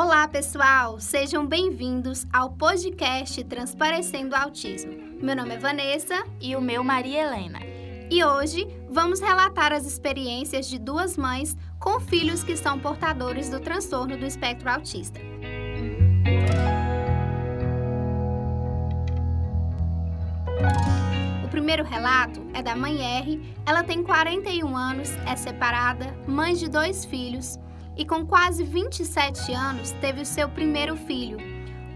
Olá, pessoal! Sejam bem-vindos ao podcast Transparecendo o Autismo. Meu nome é Vanessa e o meu Maria Helena. E hoje vamos relatar as experiências de duas mães com filhos que são portadores do transtorno do espectro autista. O primeiro relato é da mãe R. Ela tem 41 anos, é separada, mãe de dois filhos e com quase 27 anos teve o seu primeiro filho.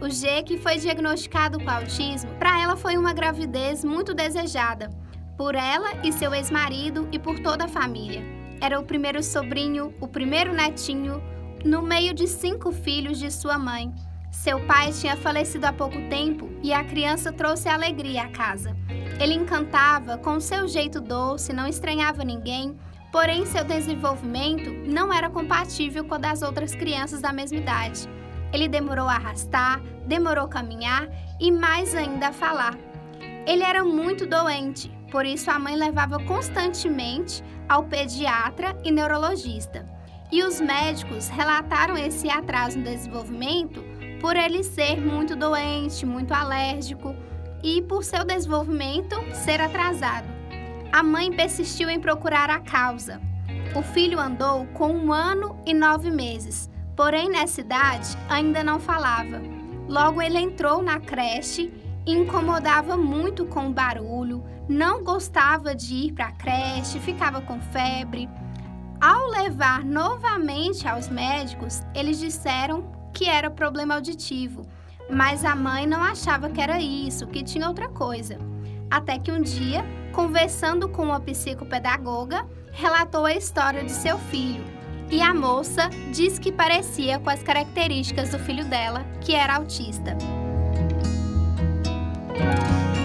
O G, que foi diagnosticado com autismo, para ela foi uma gravidez muito desejada, por ela e seu ex-marido e por toda a família. Era o primeiro sobrinho, o primeiro netinho, no meio de cinco filhos de sua mãe. Seu pai tinha falecido há pouco tempo e a criança trouxe alegria à casa. Ele encantava com seu jeito doce, não estranhava ninguém porém seu desenvolvimento não era compatível com o das outras crianças da mesma idade. Ele demorou a arrastar, demorou a caminhar e mais ainda a falar. Ele era muito doente, por isso a mãe levava constantemente ao pediatra e neurologista. E os médicos relataram esse atraso no desenvolvimento por ele ser muito doente, muito alérgico e por seu desenvolvimento ser atrasado. A mãe persistiu em procurar a causa. O filho andou com um ano e nove meses, porém nessa idade ainda não falava. Logo ele entrou na creche e incomodava muito com o barulho, não gostava de ir para a creche, ficava com febre. Ao levar novamente aos médicos, eles disseram que era problema auditivo, mas a mãe não achava que era isso, que tinha outra coisa. Até que um dia conversando com uma psicopedagoga, relatou a história de seu filho. E a moça disse que parecia com as características do filho dela, que era autista.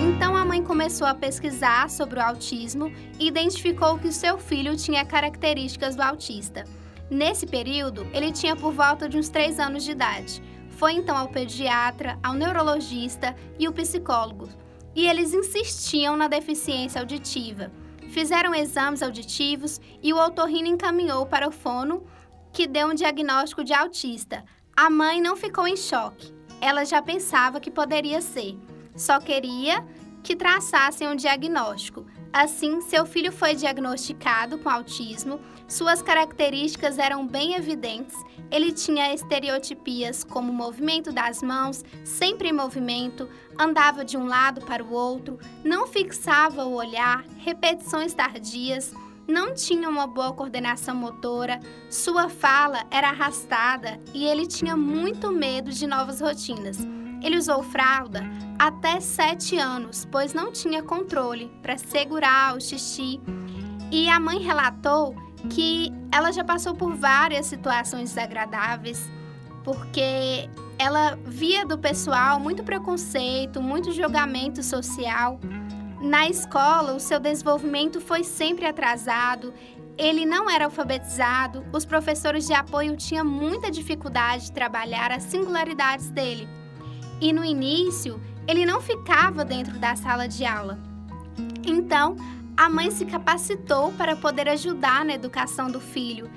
Então a mãe começou a pesquisar sobre o autismo e identificou que o seu filho tinha características do autista. Nesse período, ele tinha por volta de uns 3 anos de idade. Foi então ao pediatra, ao neurologista e o psicólogo, e eles insistiam na deficiência auditiva. Fizeram exames auditivos e o otorrino encaminhou para o fono, que deu um diagnóstico de autista. A mãe não ficou em choque. Ela já pensava que poderia ser. Só queria que traçassem um diagnóstico. Assim, seu filho foi diagnosticado com autismo, suas características eram bem evidentes. Ele tinha estereotipias como movimento das mãos, sempre em movimento, andava de um lado para o outro, não fixava o olhar, repetições tardias, não tinha uma boa coordenação motora, sua fala era arrastada e ele tinha muito medo de novas rotinas. Ele usou fralda até 7 anos, pois não tinha controle para segurar o xixi. E a mãe relatou que ela já passou por várias situações desagradáveis, porque ela via do pessoal muito preconceito, muito julgamento social. Na escola, o seu desenvolvimento foi sempre atrasado, ele não era alfabetizado, os professores de apoio tinham muita dificuldade de trabalhar as singularidades dele. E no início, ele não ficava dentro da sala de aula. Então, a mãe se capacitou para poder ajudar na educação do filho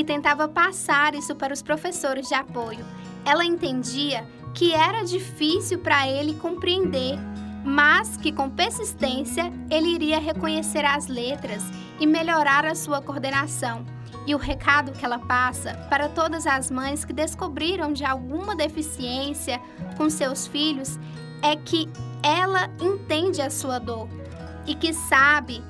e tentava passar isso para os professores de apoio. Ela entendia que era difícil para ele compreender, mas que com persistência ele iria reconhecer as letras e melhorar a sua coordenação. E o recado que ela passa para todas as mães que descobriram de alguma deficiência com seus filhos é que ela entende a sua dor e que sabe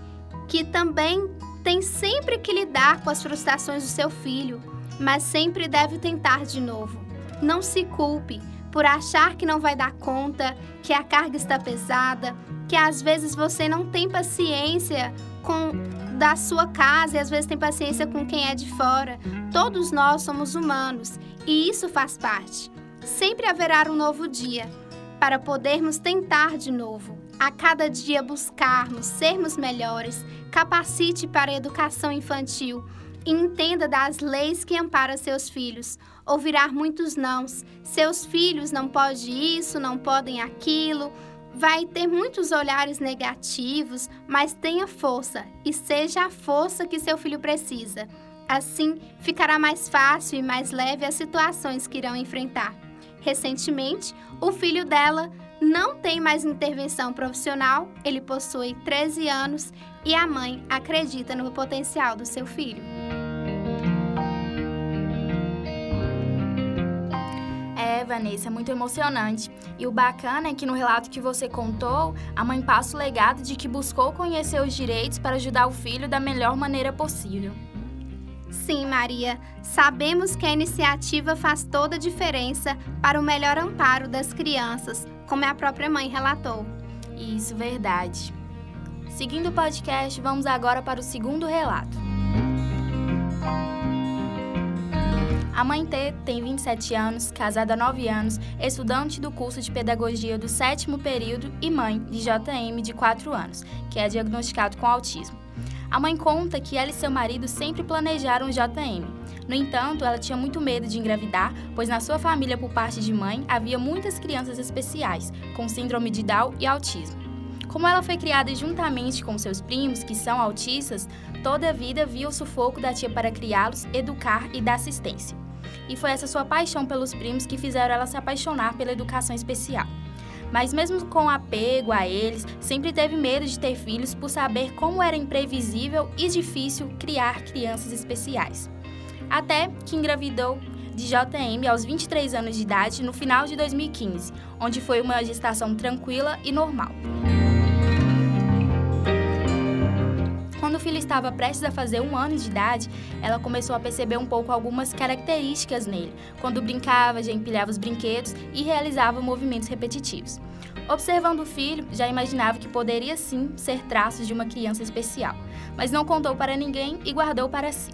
que também tem sempre que lidar com as frustrações do seu filho, mas sempre deve tentar de novo. Não se culpe por achar que não vai dar conta, que a carga está pesada, que às vezes você não tem paciência com da sua casa e às vezes tem paciência com quem é de fora. Todos nós somos humanos e isso faz parte. Sempre haverá um novo dia para podermos tentar de novo. A cada dia buscarmos sermos melhores, capacite para a educação infantil e entenda das leis que amparam seus filhos. Ouvirá muitos nãos. Seus filhos não podem isso, não podem aquilo. Vai ter muitos olhares negativos, mas tenha força e seja a força que seu filho precisa. Assim, ficará mais fácil e mais leve as situações que irão enfrentar. Recentemente, o filho dela não tem mais intervenção profissional, ele possui 13 anos e a mãe acredita no potencial do seu filho. Vanessa, é muito emocionante. E o bacana é que no relato que você contou, a mãe passa o legado de que buscou conhecer os direitos para ajudar o filho da melhor maneira possível. Sim, Maria, sabemos que a iniciativa faz toda a diferença para o melhor amparo das crianças, como a própria mãe relatou. Isso, verdade. Seguindo o podcast, vamos agora para o segundo relato. A mãe T tem 27 anos, casada há 9 anos, estudante do curso de pedagogia do sétimo período e mãe de JM de 4 anos, que é diagnosticado com autismo. A mãe conta que ela e seu marido sempre planejaram o JM. No entanto, ela tinha muito medo de engravidar, pois na sua família, por parte de mãe, havia muitas crianças especiais, com síndrome de Down e autismo. Como ela foi criada juntamente com seus primos, que são autistas, toda a vida viu o sufoco da tia para criá-los, educar e dar assistência. E foi essa sua paixão pelos primos que fizeram ela se apaixonar pela educação especial. Mas mesmo com apego a eles, sempre teve medo de ter filhos por saber como era imprevisível e difícil criar crianças especiais. Até que engravidou de JM aos 23 anos de idade no final de 2015, onde foi uma gestação tranquila e normal. Filho estava prestes a fazer um ano de idade, ela começou a perceber um pouco algumas características nele, quando brincava, já empilhava os brinquedos e realizava movimentos repetitivos. Observando o filho, já imaginava que poderia sim ser traços de uma criança especial, mas não contou para ninguém e guardou para si.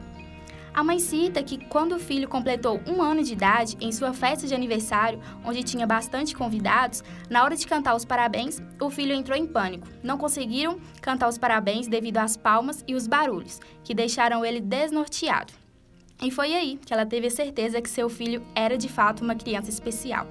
A mãe cita que quando o filho completou um ano de idade, em sua festa de aniversário, onde tinha bastante convidados, na hora de cantar os parabéns, o filho entrou em pânico. Não conseguiram cantar os parabéns devido às palmas e os barulhos, que deixaram ele desnorteado. E foi aí que ela teve a certeza que seu filho era de fato uma criança especial.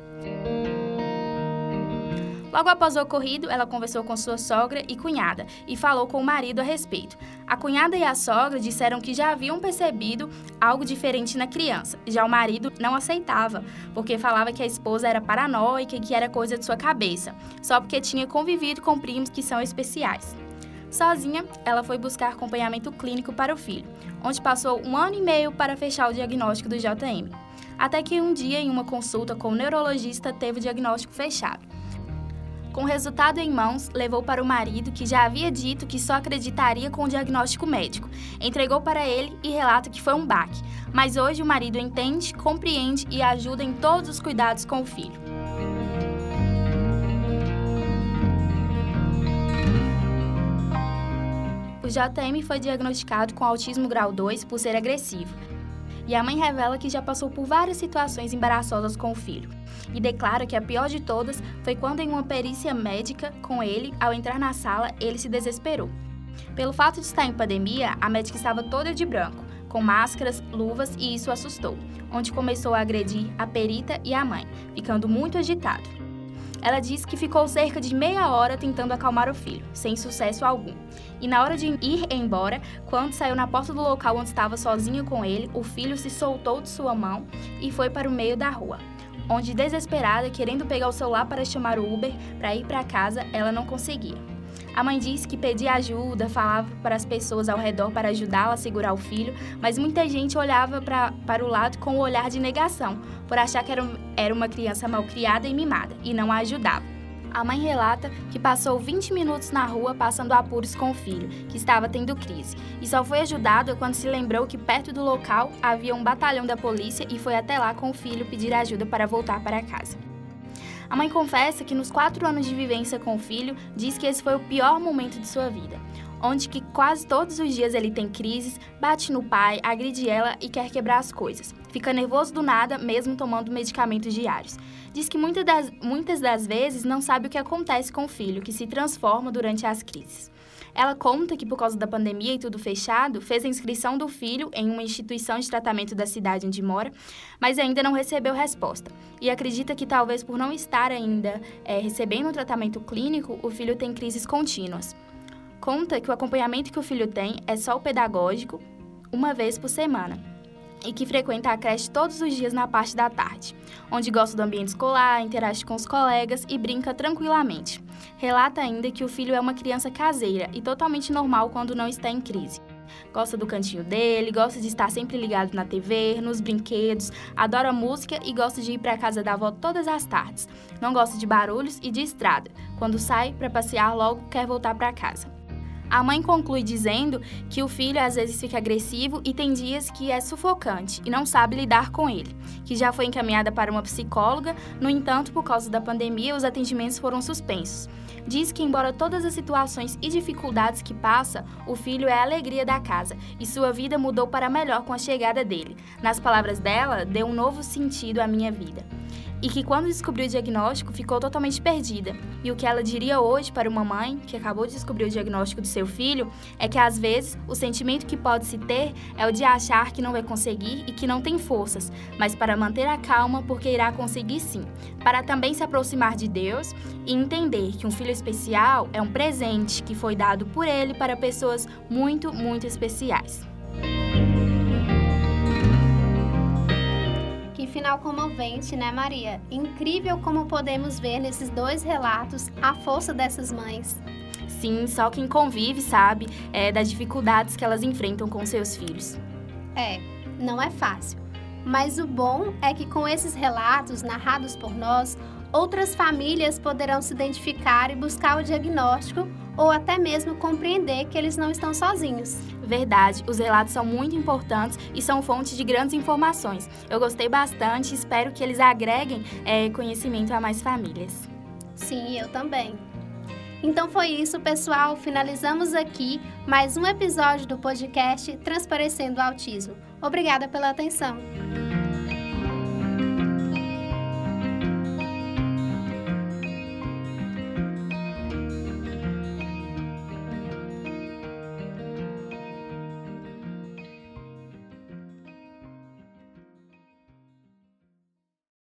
Logo após o ocorrido, ela conversou com sua sogra e cunhada e falou com o marido a respeito. A cunhada e a sogra disseram que já haviam percebido algo diferente na criança. Já o marido não aceitava, porque falava que a esposa era paranoica e que era coisa de sua cabeça, só porque tinha convivido com primos que são especiais. Sozinha, ela foi buscar acompanhamento clínico para o filho, onde passou um ano e meio para fechar o diagnóstico do JM. Até que um dia, em uma consulta com o neurologista, teve o diagnóstico fechado. Com o resultado em mãos, levou para o marido, que já havia dito que só acreditaria com o diagnóstico médico. Entregou para ele e relata que foi um baque. Mas hoje o marido entende, compreende e ajuda em todos os cuidados com o filho. O JM foi diagnosticado com autismo grau 2 por ser agressivo. E a mãe revela que já passou por várias situações embaraçosas com o filho e declara que a pior de todas foi quando, em uma perícia médica com ele, ao entrar na sala, ele se desesperou. Pelo fato de estar em pandemia, a médica estava toda de branco, com máscaras, luvas e isso assustou, onde começou a agredir a perita e a mãe, ficando muito agitado. Ela disse que ficou cerca de meia hora tentando acalmar o filho, sem sucesso algum. E na hora de ir embora, quando saiu na porta do local onde estava sozinha com ele, o filho se soltou de sua mão e foi para o meio da rua onde desesperada, querendo pegar o celular para chamar o Uber para ir para casa, ela não conseguia. A mãe disse que pedia ajuda, falava para as pessoas ao redor para ajudá-la a segurar o filho, mas muita gente olhava pra, para o lado com o um olhar de negação, por achar que era, era uma criança mal criada e mimada, e não a ajudava. A mãe relata que passou 20 minutos na rua passando apuros com o filho, que estava tendo crise, e só foi ajudado quando se lembrou que perto do local havia um batalhão da polícia e foi até lá com o filho pedir ajuda para voltar para casa. A mãe confessa que nos quatro anos de vivência com o filho, diz que esse foi o pior momento de sua vida onde que quase todos os dias ele tem crises, bate no pai, agride ela e quer quebrar as coisas. Fica nervoso do nada, mesmo tomando medicamentos diários. Diz que muitas das, muitas das vezes não sabe o que acontece com o filho, que se transforma durante as crises. Ela conta que, por causa da pandemia e tudo fechado, fez a inscrição do filho em uma instituição de tratamento da cidade onde mora, mas ainda não recebeu resposta. E acredita que, talvez por não estar ainda é, recebendo um tratamento clínico, o filho tem crises contínuas conta que o acompanhamento que o filho tem é só o pedagógico, uma vez por semana e que frequenta a creche todos os dias na parte da tarde, onde gosta do ambiente escolar, interage com os colegas e brinca tranquilamente. Relata ainda que o filho é uma criança caseira e totalmente normal quando não está em crise. Gosta do cantinho dele, gosta de estar sempre ligado na TV, nos brinquedos, adora música e gosta de ir para a casa da avó todas as tardes. Não gosta de barulhos e de estrada. Quando sai para passear, logo quer voltar para casa. A mãe conclui dizendo que o filho às vezes fica agressivo e tem dias que é sufocante e não sabe lidar com ele, que já foi encaminhada para uma psicóloga, no entanto, por causa da pandemia, os atendimentos foram suspensos. Diz que, embora todas as situações e dificuldades que passa, o filho é a alegria da casa e sua vida mudou para melhor com a chegada dele. Nas palavras dela, deu um novo sentido à minha vida e que quando descobriu o diagnóstico ficou totalmente perdida. E o que ela diria hoje para uma mãe que acabou de descobrir o diagnóstico do seu filho é que às vezes o sentimento que pode se ter é o de achar que não vai conseguir e que não tem forças, mas para manter a calma porque irá conseguir sim, para também se aproximar de Deus e entender que um filho especial é um presente que foi dado por ele para pessoas muito, muito especiais. Final comovente, né, Maria? Incrível como podemos ver nesses dois relatos a força dessas mães. Sim, só quem convive sabe é, das dificuldades que elas enfrentam com seus filhos. É, não é fácil. Mas o bom é que com esses relatos narrados por nós, outras famílias poderão se identificar e buscar o diagnóstico ou até mesmo compreender que eles não estão sozinhos. Verdade, os relatos são muito importantes e são fonte de grandes informações. Eu gostei bastante e espero que eles agreguem é, conhecimento a mais famílias. Sim, eu também. Então foi isso, pessoal. Finalizamos aqui mais um episódio do podcast Transparecendo o Autismo. Obrigada pela atenção.